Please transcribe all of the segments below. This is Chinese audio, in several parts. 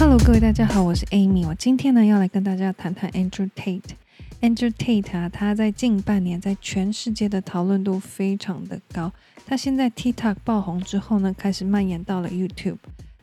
Hello，各位大家好，我是 Amy。我今天呢要来跟大家谈谈 Andrew Tate。Andrew Tate 啊，他在近半年在全世界的讨论度非常的高。他现在 TikTok 爆红之后呢，开始蔓延到了 YouTube，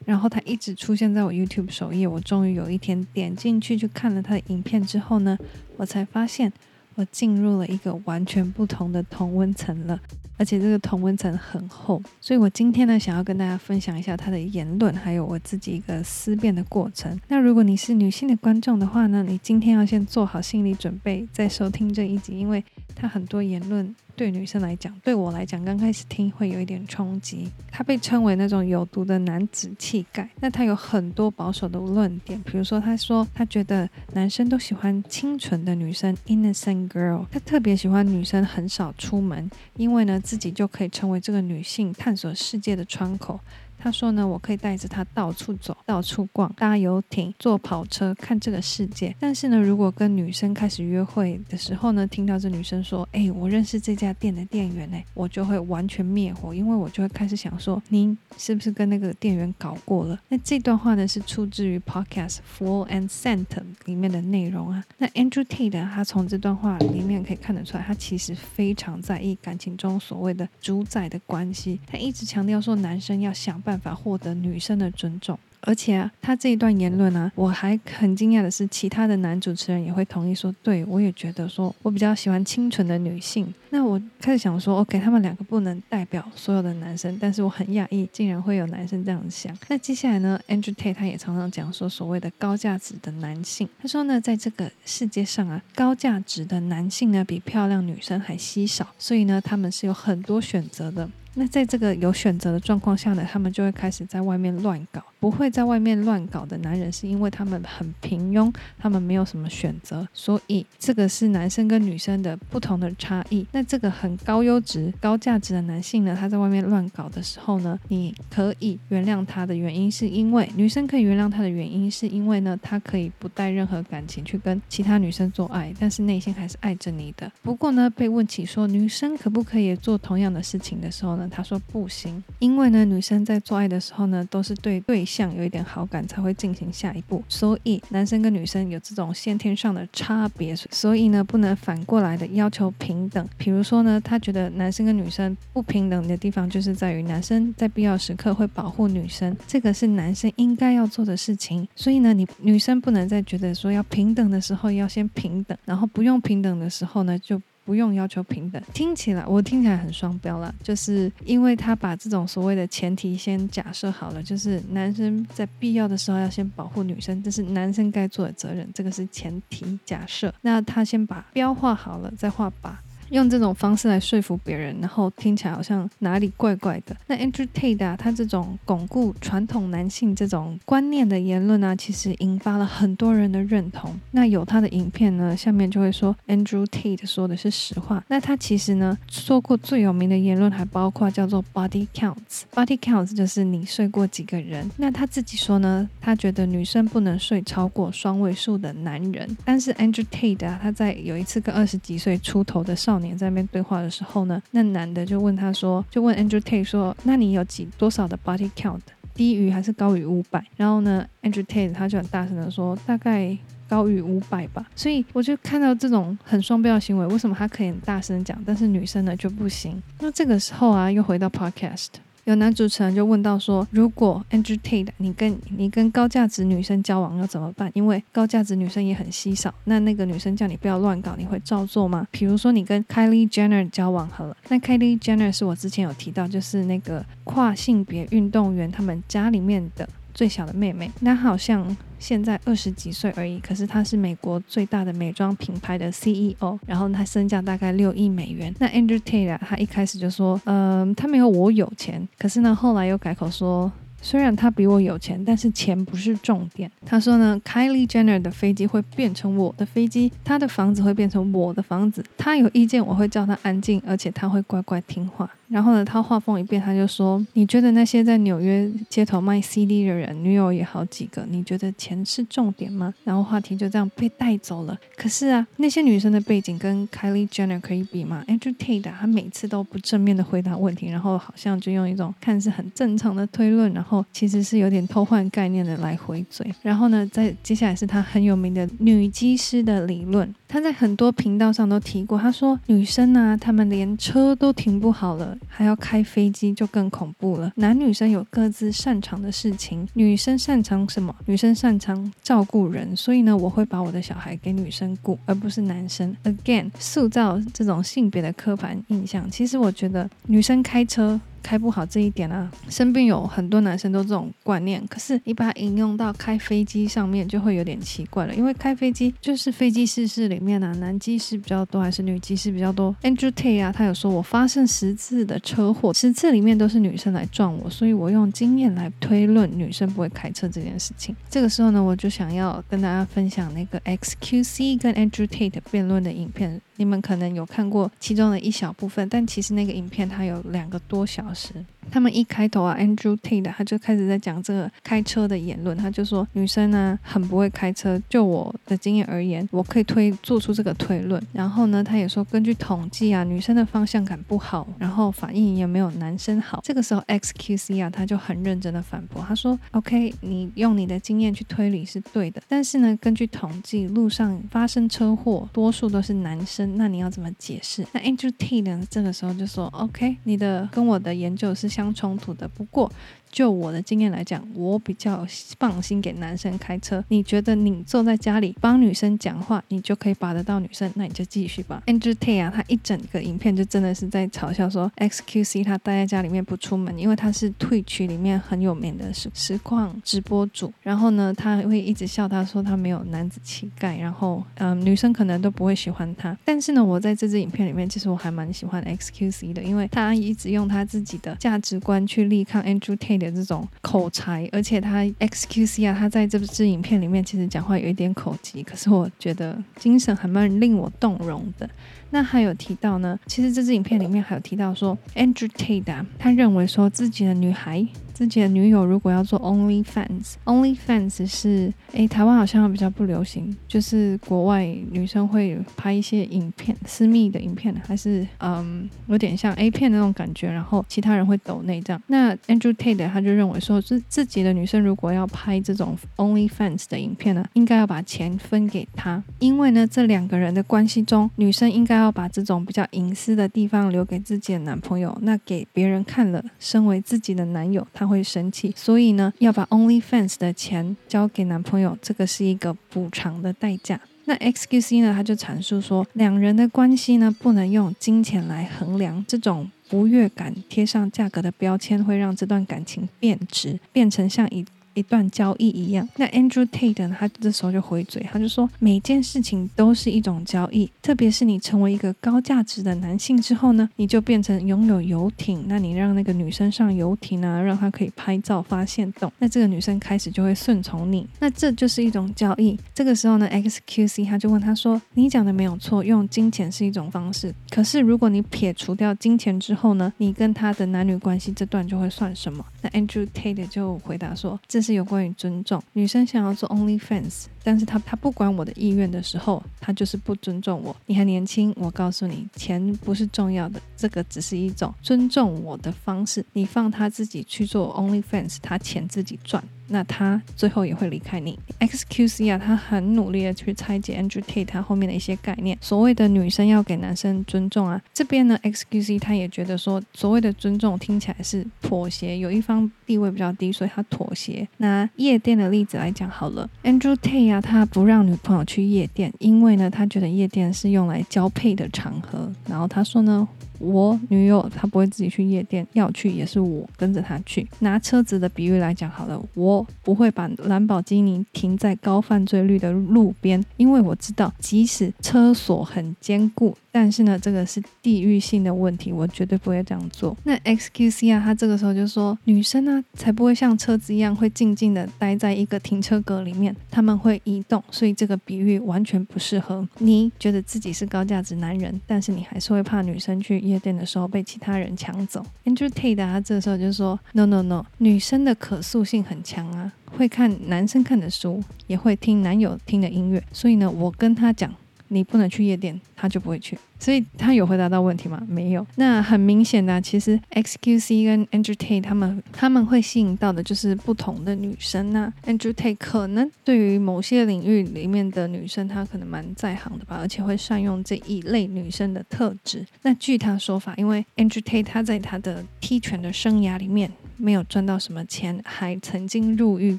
然后他一直出现在我 YouTube 首页。我终于有一天点进去去看了他的影片之后呢，我才发现我进入了一个完全不同的同温层了。而且这个同温层很厚，所以我今天呢，想要跟大家分享一下他的言论，还有我自己一个思辨的过程。那如果你是女性的观众的话呢，你今天要先做好心理准备，再收听这一集，因为他很多言论。对女生来讲，对我来讲，刚开始听会有一点冲击。他被称为那种有毒的男子气概。那他有很多保守的论点，比如说，他说他觉得男生都喜欢清纯的女生 （innocent girl）。他特别喜欢女生很少出门，因为呢，自己就可以成为这个女性探索世界的窗口。他说呢，我可以带着他到处走，到处逛，搭游艇，坐跑车，看这个世界。但是呢，如果跟女生开始约会的时候呢，听到这女生说：“哎，我认识这家店的店员呢，我就会完全灭火，因为我就会开始想说，您是不是跟那个店员搞过了？”那这段话呢，是出自于 Podcast Flow and Scent 里面的内容啊。那 Andrew Tate 他从这段话里面可以看得出来，他其实非常在意感情中所谓的主宰的关系。他一直强调说，男生要想。办法获得女生的尊重，而且啊，他这一段言论啊，我还很惊讶的是，其他的男主持人也会同意说，对，我也觉得说，我比较喜欢清纯的女性。那我开始想说，OK，他们两个不能代表所有的男生，但是我很讶异，竟然会有男生这样想。那接下来呢，Andrew Tate 他也常常讲说，所谓的高价值的男性，他说呢，在这个世界上啊，高价值的男性呢，比漂亮女生还稀少，所以呢，他们是有很多选择的。那在这个有选择的状况下呢，他们就会开始在外面乱搞。不会在外面乱搞的男人，是因为他们很平庸，他们没有什么选择。所以这个是男生跟女生的不同的差异。那这个很高优质、高价值的男性呢，他在外面乱搞的时候呢，你可以原谅他的原因，是因为女生可以原谅他的原因，是因为呢，他可以不带任何感情去跟其他女生做爱，但是内心还是爱着你的。不过呢，被问起说女生可不可以做同样的事情的时候呢，他说不行，因为呢，女生在做爱的时候呢，都是对对象有一点好感才会进行下一步，所以男生跟女生有这种先天上的差别，所以呢，不能反过来的要求平等。比如说呢，他觉得男生跟女生不平等的地方，就是在于男生在必要时刻会保护女生，这个是男生应该要做的事情。所以呢，你女生不能再觉得说要平等的时候要先平等，然后不用平等的时候呢就。不用要求平等，听起来我听起来很双标了，就是因为他把这种所谓的前提先假设好了，就是男生在必要的时候要先保护女生，这是男生该做的责任，这个是前提假设。那他先把标画好了，再画靶。用这种方式来说服别人，然后听起来好像哪里怪怪的。那 Andrew Tate 啊，他这种巩固传统男性这种观念的言论啊，其实引发了很多人的认同。那有他的影片呢，下面就会说 Andrew Tate 说的是实话。那他其实呢说过最有名的言论还包括叫做 Body Counts。Body Counts 就是你睡过几个人。那他自己说呢，他觉得女生不能睡超过双位数的男人。但是 Andrew Tate 啊，他在有一次跟二十几岁出头的少年在那边对话的时候呢，那男的就问他说，就问 Andrew Tate 说，那你有几多少的 body count，低于还是高于五百？然后呢，Andrew Tate 他就很大声的说，大概高于五百吧。所以我就看到这种很双标的行为，为什么他可以很大声讲，但是女生呢就不行？那这个时候啊，又回到 podcast。有男主持人就问到说：“如果 Andrew Tate 你跟你跟高价值女生交往要怎么办？因为高价值女生也很稀少。那那个女生叫你不要乱搞，你会照做吗？比如说你跟 Kylie Jenner 交往好了，那 Kylie Jenner 是我之前有提到，就是那个跨性别运动员他们家里面的。”最小的妹妹，那好像现在二十几岁而已，可是他是美国最大的美妆品牌的 CEO，然后他身价大概六亿美元。那 Andrew Taylor，他一开始就说，嗯、他没有我有钱，可是呢，后来又改口说，虽然他比我有钱，但是钱不是重点。他说呢，Kylie Jenner 的飞机会变成我的飞机，他的房子会变成我的房子，他有意见我会叫他安静，而且他会乖乖听话。然后呢，他话锋一变，他就说：“你觉得那些在纽约街头卖 CD 的人，女友也好几个，你觉得钱是重点吗？”然后话题就这样被带走了。可是啊，那些女生的背景跟 Kylie Jenner 可以比吗？Andrew Tate 他每次都不正面的回答问题，然后好像就用一种看似很正常的推论，然后其实是有点偷换概念的来回嘴。然后呢，在接下来是他很有名的女机师的理论。他在很多频道上都提过，他说女生啊，她们连车都停不好了，还要开飞机就更恐怖了。男女生有各自擅长的事情，女生擅长什么？女生擅长照顾人，所以呢，我会把我的小孩给女生顾，而不是男生。Again，塑造这种性别的刻板印象。其实我觉得女生开车。开不好这一点啊，身边有很多男生都这种观念，可是你把它应用到开飞机上面，就会有点奇怪了。因为开飞机就是飞机失事里面啊，男机师比较多还是女机师比较多？Andrew Tate 啊，他有说我发生十次的车祸，十次里面都是女生来撞我，所以我用经验来推论女生不会开车这件事情。这个时候呢，我就想要跟大家分享那个 XQC 跟 Andrew Tate 辩论的影片。你们可能有看过其中的一小部分，但其实那个影片它有两个多小时。他们一开头啊，Andrew Tate 他就开始在讲这个开车的言论，他就说女生呢很不会开车。就我的经验而言，我可以推做出这个推论。然后呢，他也说根据统计啊，女生的方向感不好，然后反应也没有男生好。这个时候 XQC 啊，他就很认真的反驳，他说：“OK，你用你的经验去推理是对的，但是呢，根据统计，路上发生车祸多数都是男生，那你要怎么解释？”那 Andrew Tate 呢，这个时候就说：“OK，你的跟我的研究是。”相冲突的，不过。就我的经验来讲，我比较放心给男生开车。你觉得你坐在家里帮女生讲话，你就可以把得到女生，那你就继续吧。Andrew t a y 啊，他一整个影片就真的是在嘲笑说，XQC 他待在家里面不出门，因为他是退区里面很有名的实实况直播主。然后呢，他会一直笑他说他没有男子气概，然后嗯，女生可能都不会喜欢他。但是呢，我在这支影片里面，其实我还蛮喜欢 XQC 的，因为他一直用他自己的价值直观去力抗 Andrew Tate。的这种口才，而且他 XQC 啊，他在这支影片里面其实讲话有一点口急，可是我觉得精神还蛮令我动容的。那还有提到呢，其实这支影片里面还有提到说，Andrew Tate，他认为说自己的女孩。自己的女友如果要做 OnlyFans，OnlyFans 是诶，台湾好像比较不流行，就是国外女生会拍一些影片，私密的影片，还是嗯有点像 A 片那种感觉，然后其他人会抖内这样。那 Andrew Tate 他就认为说，自自己的女生如果要拍这种 OnlyFans 的影片呢，应该要把钱分给他，因为呢这两个人的关系中，女生应该要把这种比较隐私的地方留给自己的男朋友，那给别人看了，身为自己的男友，他。会生气，所以呢，要把 OnlyFans 的钱交给男朋友，这个是一个补偿的代价。那 XQC 呢，他就阐述说，两人的关系呢，不能用金钱来衡量，这种不悦感贴上价格的标签，会让这段感情变质，变成像一。一段交易一样，那 Andrew Tate 呢他这时候就回嘴，他就说每件事情都是一种交易，特别是你成为一个高价值的男性之后呢，你就变成拥有游艇，那你让那个女生上游艇啊，让她可以拍照发限动，那这个女生开始就会顺从你，那这就是一种交易。这个时候呢，XQC 他就问他说，你讲的没有错，用金钱是一种方式，可是如果你撇除掉金钱之后呢，你跟他的男女关系这段就会算什么？Andrew Tate 就回答说，这是有关于尊重。女生想要做 OnlyFans，但是她她不管我的意愿的时候，她就是不尊重我。你还年轻，我告诉你，钱不是重要的，这个只是一种尊重我的方式。你放她自己去做 OnlyFans，她钱自己赚。那他最后也会离开你。XQC 啊，他很努力的去拆解 Andrew Tate 他后面的一些概念。所谓的女生要给男生尊重啊，这边呢，XQC 他也觉得说，所谓的尊重听起来是妥协，有一方地位比较低，所以他妥协。拿夜店的例子来讲好了，Andrew Tate 啊，他不让女朋友去夜店，因为呢，他觉得夜店是用来交配的场合。然后他说呢。我女友她不会自己去夜店，要去也是我跟着她去。拿车子的比喻来讲好了，我不会把兰博基尼停在高犯罪率的路边，因为我知道即使车锁很坚固。但是呢，这个是地域性的问题，我绝对不会这样做。那 XQC 啊，他这个时候就说，女生呢才不会像车子一样会静静的待在一个停车格里面，他们会移动，所以这个比喻完全不适合。你觉得自己是高价值男人，但是你还是会怕女生去夜店的时候被其他人抢走。Andrew Tate 啊，他这个时候就说，No No No，女生的可塑性很强啊，会看男生看的书，也会听男友听的音乐，所以呢，我跟他讲。你不能去夜店，他就不会去。所以他有回答到问题吗？没有。那很明显的，其实 XQC 跟 Andrew Tate 他们他们会吸引到的就是不同的女生。那 Andrew Tate 可能对于某些领域里面的女生，他可能蛮在行的吧，而且会善用这一类女生的特质。那据他说法，因为 Andrew Tate 他在他的踢拳的生涯里面。没有赚到什么钱，还曾经入狱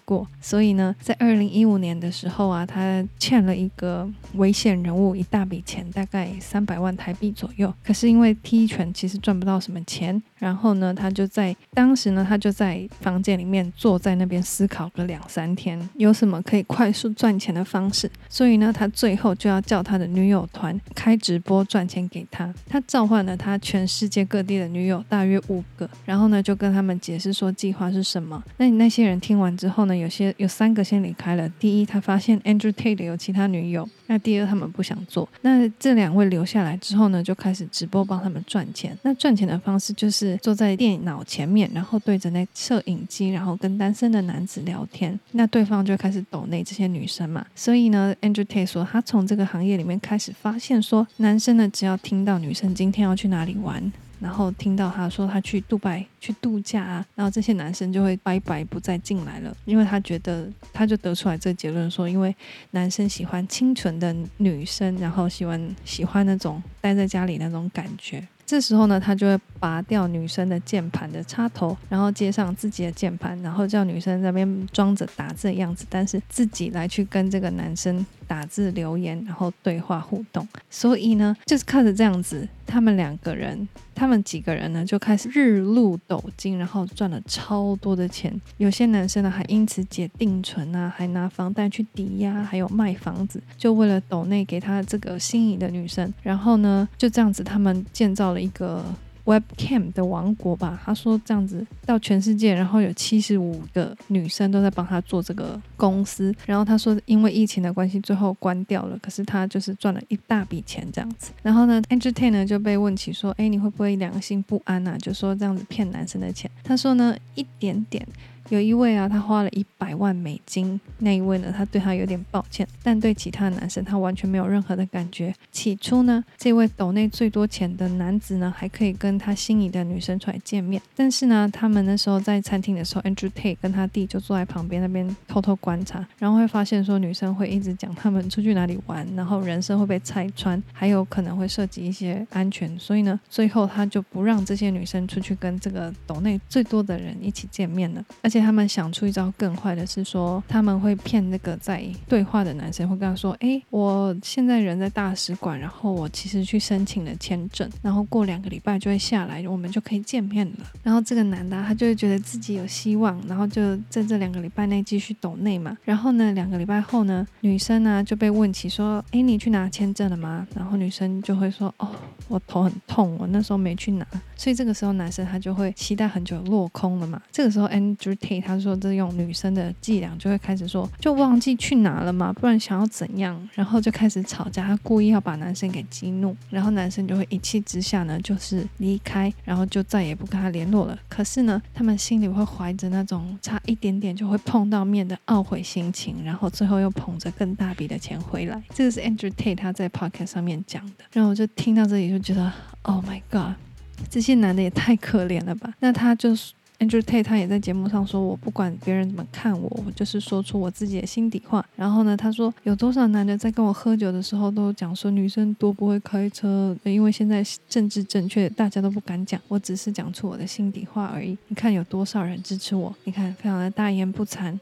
过，所以呢，在二零一五年的时候啊，他欠了一个危险人物一大笔钱，大概三百万台币左右。可是因为踢拳其实赚不到什么钱，然后呢，他就在当时呢，他就在房间里面坐在那边思考个两三天，有什么可以快速赚钱的方式。所以呢，他最后就要叫他的女友团开直播赚钱给他。他召唤了他全世界各地的女友，大约五个，然后呢，就跟他们解释。说计划是什么？那你那些人听完之后呢？有些有三个先离开了。第一，他发现 Andrew Tate 有其他女友。那第二，他们不想做。那这两位留下来之后呢，就开始直播帮他们赚钱。那赚钱的方式就是坐在电脑前面，然后对着那摄影机，然后跟单身的男子聊天。那对方就开始抖内这些女生嘛。所以呢，Andrew Tate 说，他从这个行业里面开始发现说，男生呢，只要听到女生今天要去哪里玩。然后听到他说他去杜拜去度假啊，然后这些男生就会拜拜不再进来了，因为他觉得他就得出来这个结论说，因为男生喜欢清纯的女生，然后喜欢喜欢那种待在家里那种感觉。这时候呢，他就会拔掉女生的键盘的插头，然后接上自己的键盘，然后叫女生在那边装着打字的样子，但是自己来去跟这个男生打字留言，然后对话互动。所以呢，就是靠着这样子，他们两个人，他们几个人呢，就开始日入斗金，然后赚了超多的钱。有些男生呢，还因此解定存啊，还拿房贷去抵押，还有卖房子，就为了斗内给他这个心仪的女生。然后呢，就这样子，他们建造了。一个 Webcam 的王国吧，他说这样子到全世界，然后有七十五个女生都在帮他做这个公司，然后他说因为疫情的关系，最后关掉了，可是他就是赚了一大笔钱这样子。然后呢，Entertain 呢就被问起说，哎，你会不会良心不安啊？就说这样子骗男生的钱，他说呢，一点点。有一位啊，他花了一百万美金。那一位呢，他对他有点抱歉，但对其他男生他完全没有任何的感觉。起初呢，这位斗内最多钱的男子呢，还可以跟他心仪的女生出来见面。但是呢，他们那时候在餐厅的时候，Andrew Tate 跟他弟就坐在旁边那边偷偷观察，然后会发现说女生会一直讲他们出去哪里玩，然后人生会被拆穿，还有可能会涉及一些安全。所以呢，最后他就不让这些女生出去跟这个斗内最多的人一起见面了，而且。他们想出一招更坏的是说，他们会骗那个在对话的男生，会跟他说：“哎，我现在人在大使馆，然后我其实去申请了签证，然后过两个礼拜就会下来，我们就可以见面了。”然后这个男的他就会觉得自己有希望，然后就在这两个礼拜内继续抖内嘛。然后呢，两个礼拜后呢，女生呢就被问起说：“哎，你去拿签证了吗？”然后女生就会说：“哦，我头很痛，我那时候没去拿。”所以这个时候男生他就会期待很久落空了嘛。这个时候 Andrew T，他说这用女生的伎俩就会开始说，就忘记去拿了嘛，不然想要怎样？然后就开始吵架，他故意要把男生给激怒，然后男生就会一气之下呢，就是离开，然后就再也不跟他联络了。可是呢，他们心里会怀着那种差一点点就会碰到面的懊悔心情，然后最后又捧着更大笔的钱回来。这个是 Andrew Tate 他在 Podcast 上面讲的，然后我就听到这里就觉得，Oh my God！这些男的也太可怜了吧？那他就 Andrew Tate，他也在节目上说：“我不管别人怎么看我，我就是说出我自己的心底话。”然后呢，他说有多少男的在跟我喝酒的时候都讲说女生多不会开车，因为现在政治正确，大家都不敢讲，我只是讲出我的心底话而已。你看有多少人支持我？你看非常的大言不惭。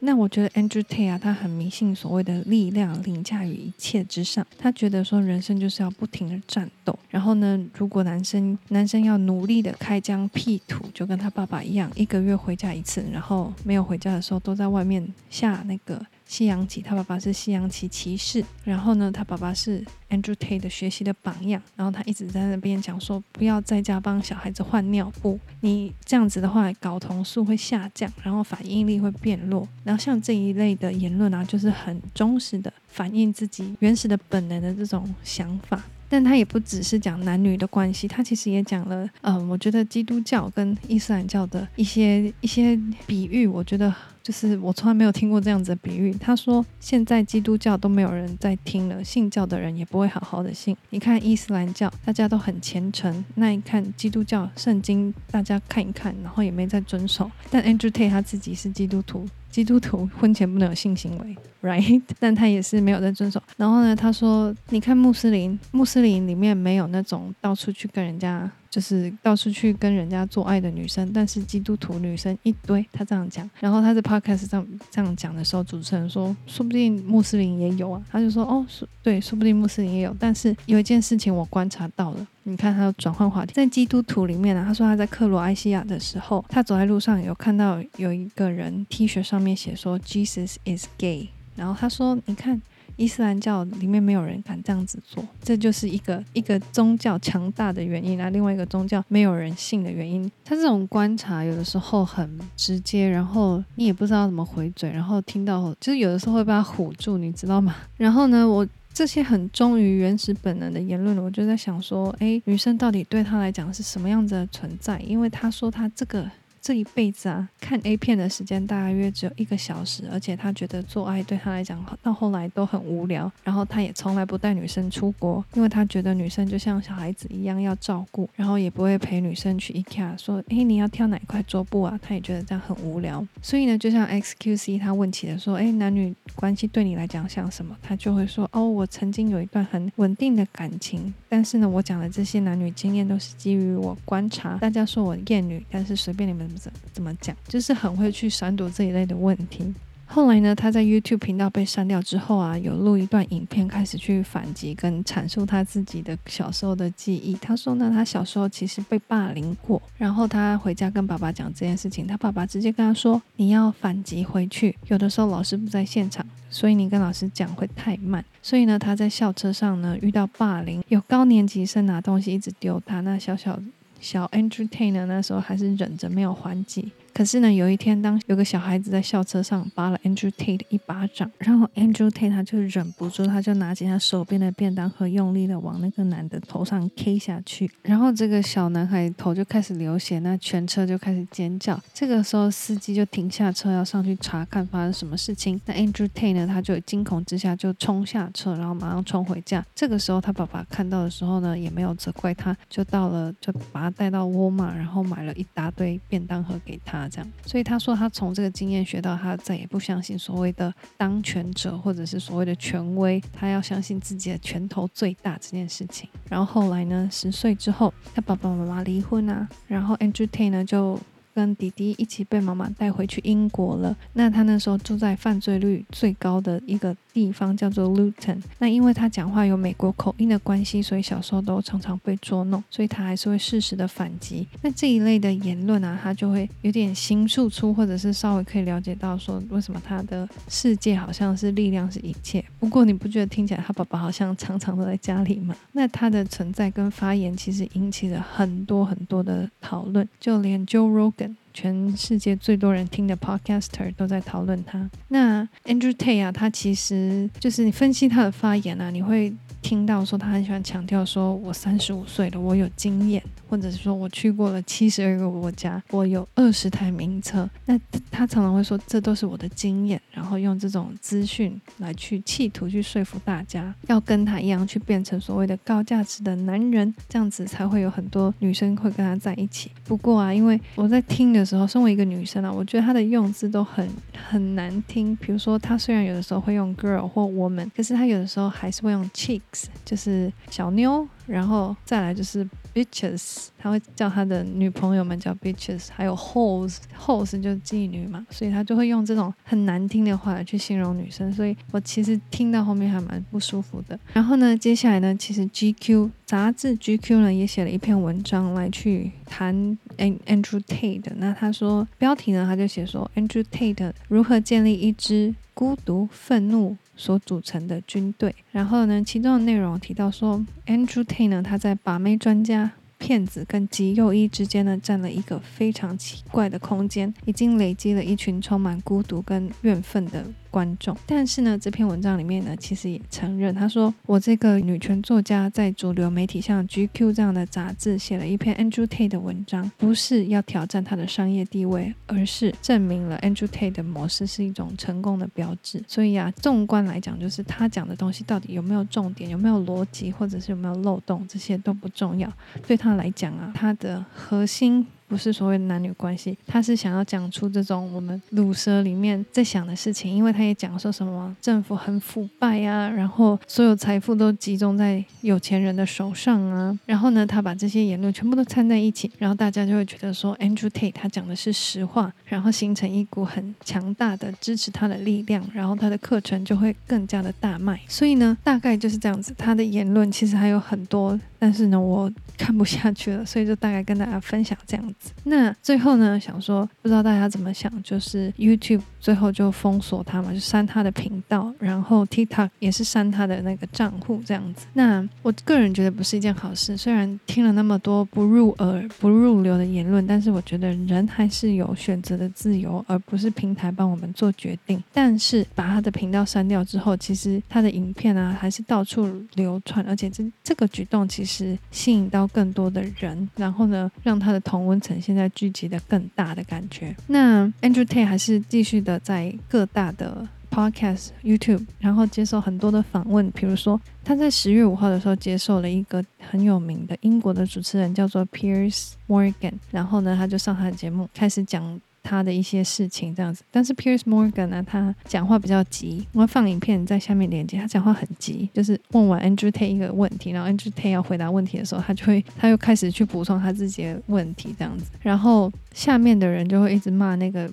那我觉得 Andrew Tate 啊，他很迷信所谓的力量凌驾于一切之上。他觉得说人生就是要不停的战斗。然后呢，如果男生男生要努力的开疆辟土，就跟他爸爸爸一样，一个月回家一次，然后没有回家的时候都在外面下那个。西洋棋，他爸爸是西洋棋骑士，然后呢，他爸爸是 Andrew Tate 的学习的榜样，然后他一直在那边讲说，不要在家帮小孩子换尿布，你这样子的话，睾酮素会下降，然后反应力会变弱，然后像这一类的言论啊，就是很忠实的反映自己原始的本能的这种想法。但他也不只是讲男女的关系，他其实也讲了，嗯，我觉得基督教跟伊斯兰教的一些一些比喻，我觉得就是我从来没有听过这样子的比喻。他说现在基督教都没有人在听了，信教的人也不会好好的信。你看伊斯兰教，大家都很虔诚，那你看基督教圣经，大家看一看，然后也没在遵守。但 Andrew Tate 他自己是基督徒。基督徒婚前不能有性行为，right？但他也是没有在遵守。然后呢，他说：“你看穆斯林，穆斯林里面没有那种到处去跟人家，就是到处去跟人家做爱的女生，但是基督徒女生一堆。”他这样讲。然后他在 podcast 上这样讲的时候，主持人说：“说不定穆斯林也有啊。”他就说：“哦，说对，说不定穆斯林也有。但是有一件事情我观察到了。”你看，他转换话题，在基督徒里面呢，他说他在克罗埃西亚的时候，他走在路上有看到有一个人 T 恤上面写说 Jesus is gay，然后他说，你看伊斯兰教里面没有人敢这样子做，这就是一个一个宗教强大的原因啊，另外一个宗教没有人信的原因。他这种观察有的时候很直接，然后你也不知道怎么回嘴，然后听到就是有的时候会被他唬住，你知道吗？然后呢，我。这些很忠于原始本能的言论，我就在想说，诶，女生到底对他来讲是什么样子的存在？因为他说他这个。这一辈子啊，看 A 片的时间大约只有一个小时，而且他觉得做爱对他来讲到后来都很无聊。然后他也从来不带女生出国，因为他觉得女生就像小孩子一样要照顾，然后也不会陪女生去 IKEA 说，诶，你要挑哪块桌布啊？他也觉得这样很无聊。所以呢，就像 XQC 他问起的说，诶，男女关系对你来讲像什么？他就会说，哦，我曾经有一段很稳定的感情，但是呢，我讲的这些男女经验都是基于我观察。大家说我厌女，但是随便你们。怎么讲？就是很会去闪躲这一类的问题。后来呢，他在 YouTube 频道被删掉之后啊，有录一段影片，开始去反击跟阐述他自己的小时候的记忆。他说呢，他小时候其实被霸凌过，然后他回家跟爸爸讲这件事情，他爸爸直接跟他说：“你要反击回去。有的时候老师不在现场，所以你跟老师讲会太慢。”所以呢，他在校车上呢遇到霸凌，有高年级生拿东西一直丢他，那小小。小 entertainer，那时候还是忍着没有还击。可是呢，有一天，当有个小孩子在校车上扒了 Andrew Tate 一巴掌，然后 Andrew Tate 他就忍不住，他就拿起他手边的便当盒，用力的往那个男的头上 K 下去，然后这个小男孩头就开始流血，那全车就开始尖叫。这个时候，司机就停下车要上去查看发生什么事情。那 Andrew Tate 呢，他就惊恐之下就冲下车，然后马上冲回家。这个时候，他爸爸看到的时候呢，也没有责怪他，就到了，就把他带到沃尔玛，然后买了一大堆便当盒给他。这样，所以他说他从这个经验学到，他再也不相信所谓的当权者或者是所谓的权威，他要相信自己的拳头最大这件事情。然后后来呢，十岁之后，他爸爸妈妈离婚啊，然后 Andrew Tate 呢就。跟弟弟一起被妈妈带回去英国了。那他那时候住在犯罪率最高的一个地方，叫做 Luton。那因为他讲话有美国口音的关系，所以小时候都常常被捉弄，所以他还是会适时的反击。那这一类的言论啊，他就会有点形塑出，或者是稍微可以了解到说，为什么他的世界好像是力量是一切。不过你不觉得听起来他爸爸好像常常都在家里吗？那他的存在跟发言其实引起了很多很多的讨论，就连 Joe Rogan。全世界最多人听的 Podcaster 都在讨论他。那 Andrew Tate 啊，他其实就是你分析他的发言啊，你会。听到说他很喜欢强调说，我三十五岁了，我有经验，或者是说我去过了七十二个国家，我有二十台名车。那他常常会说，这都是我的经验，然后用这种资讯来去企图去说服大家，要跟他一样去变成所谓的高价值的男人，这样子才会有很多女生会跟他在一起。不过啊，因为我在听的时候，身为一个女生啊，我觉得他的用字都很很难听。比如说，他虽然有的时候会用 girl 或 woman，可是他有的时候还是会用 chick。就是小妞，然后再来就是 bitches，他会叫他的女朋友们叫 bitches，还有 hoes，hoes 就是妓女嘛，所以他就会用这种很难听的话来去形容女生，所以我其实听到后面还蛮不舒服的。然后呢，接下来呢，其实 GQ 杂志 GQ 呢也写了一篇文章来去谈 Andrew Tate，那他说标题呢他就写说 Andrew Tate 如何建立一支孤独愤怒所组成的军队，然后呢，其中的内容提到说，Andrew Tate 呢，他在把妹专家、骗子跟极右翼之间呢，占了一个非常奇怪的空间，已经累积了一群充满孤独跟怨愤的。观众，但是呢，这篇文章里面呢，其实也承认，他说我这个女权作家在主流媒体像 GQ 这样的杂志写了一篇 Andrew Tate 的文章，不是要挑战他的商业地位，而是证明了 Andrew Tate 的模式是一种成功的标志。所以啊，纵观来讲，就是他讲的东西到底有没有重点，有没有逻辑，或者是有没有漏洞，这些都不重要。对他来讲啊，他的核心。不是所谓的男女关系，他是想要讲出这种我们鲁蛇里面在想的事情，因为他也讲说什么政府很腐败啊，然后所有财富都集中在有钱人的手上啊，然后呢，他把这些言论全部都掺在一起，然后大家就会觉得说 Andrew Tate 他讲的是实话，然后形成一股很强大的支持他的力量，然后他的课程就会更加的大卖，所以呢，大概就是这样子，他的言论其实还有很多。但是呢，我看不下去了，所以就大概跟大家分享这样子。那最后呢，想说不知道大家怎么想，就是 YouTube 最后就封锁他嘛，就删他的频道，然后 TikTok 也是删他的那个账户这样子。那我个人觉得不是一件好事。虽然听了那么多不入耳、不入流的言论，但是我觉得人还是有选择的自由，而不是平台帮我们做决定。但是把他的频道删掉之后，其实他的影片啊还是到处流传，而且这这个举动其实。是吸引到更多的人，然后呢，让他的同温层现在聚集的更大的感觉。那 Andrew Tate 还是继续的在各大的 Podcast、YouTube，然后接受很多的访问。比如说，他在十月五号的时候接受了一个很有名的英国的主持人，叫做 Piers Morgan，然后呢，他就上他的节目开始讲。他的一些事情这样子，但是 Piers Morgan 呢，他讲话比较急。我会放影片在下面连接，他讲话很急，就是问完 Andrew Tate 一个问题，然后 Andrew Tate 要回答问题的时候，他就会他又开始去补充他自己的问题这样子，然后下面的人就会一直骂那个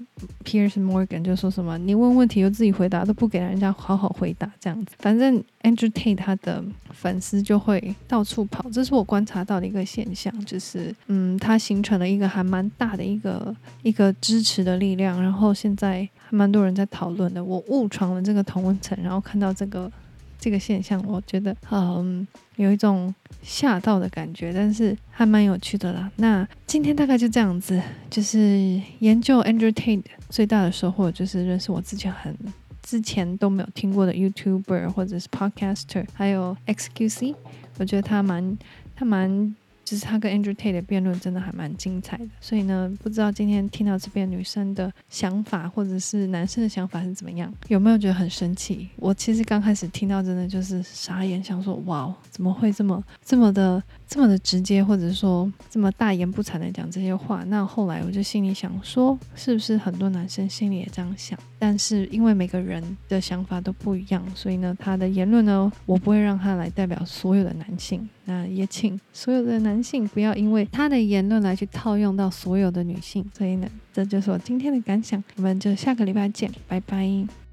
Piers Morgan，就说什么你问问题又自己回答都不给人家好好回答这样子，反正 Andrew Tate 他的粉丝就会到处跑，这是我观察到的一个现象，就是嗯，它形成了一个还蛮大的一个一个支持的力量，然后现在还蛮多人在讨论的。我误闯了这个同温层，然后看到这个这个现象，我觉得嗯有一种吓到的感觉，但是还蛮有趣的啦。那今天大概就这样子，就是研究 Andrew Tate 最大的收获就是认识我之前很之前都没有听过的 YouTuber 或者是 Podcaster，还有 XQC，我觉得他蛮他蛮。就是他跟 Andrew Tate 的辩论真的还蛮精彩的，所以呢，不知道今天听到这边女生的想法，或者是男生的想法是怎么样，有没有觉得很生气？我其实刚开始听到真的就是傻眼，想说哇，怎么会这么这么的这么的直接，或者说这么大言不惭的讲这些话？那后来我就心里想说，是不是很多男生心里也这样想？但是因为每个人的想法都不一样，所以呢，他的言论呢，我不会让他来代表所有的男性。那也请所有的男性不要因为他的言论来去套用到所有的女性。所以呢，这就是我今天的感想。我们就下个礼拜见，拜拜。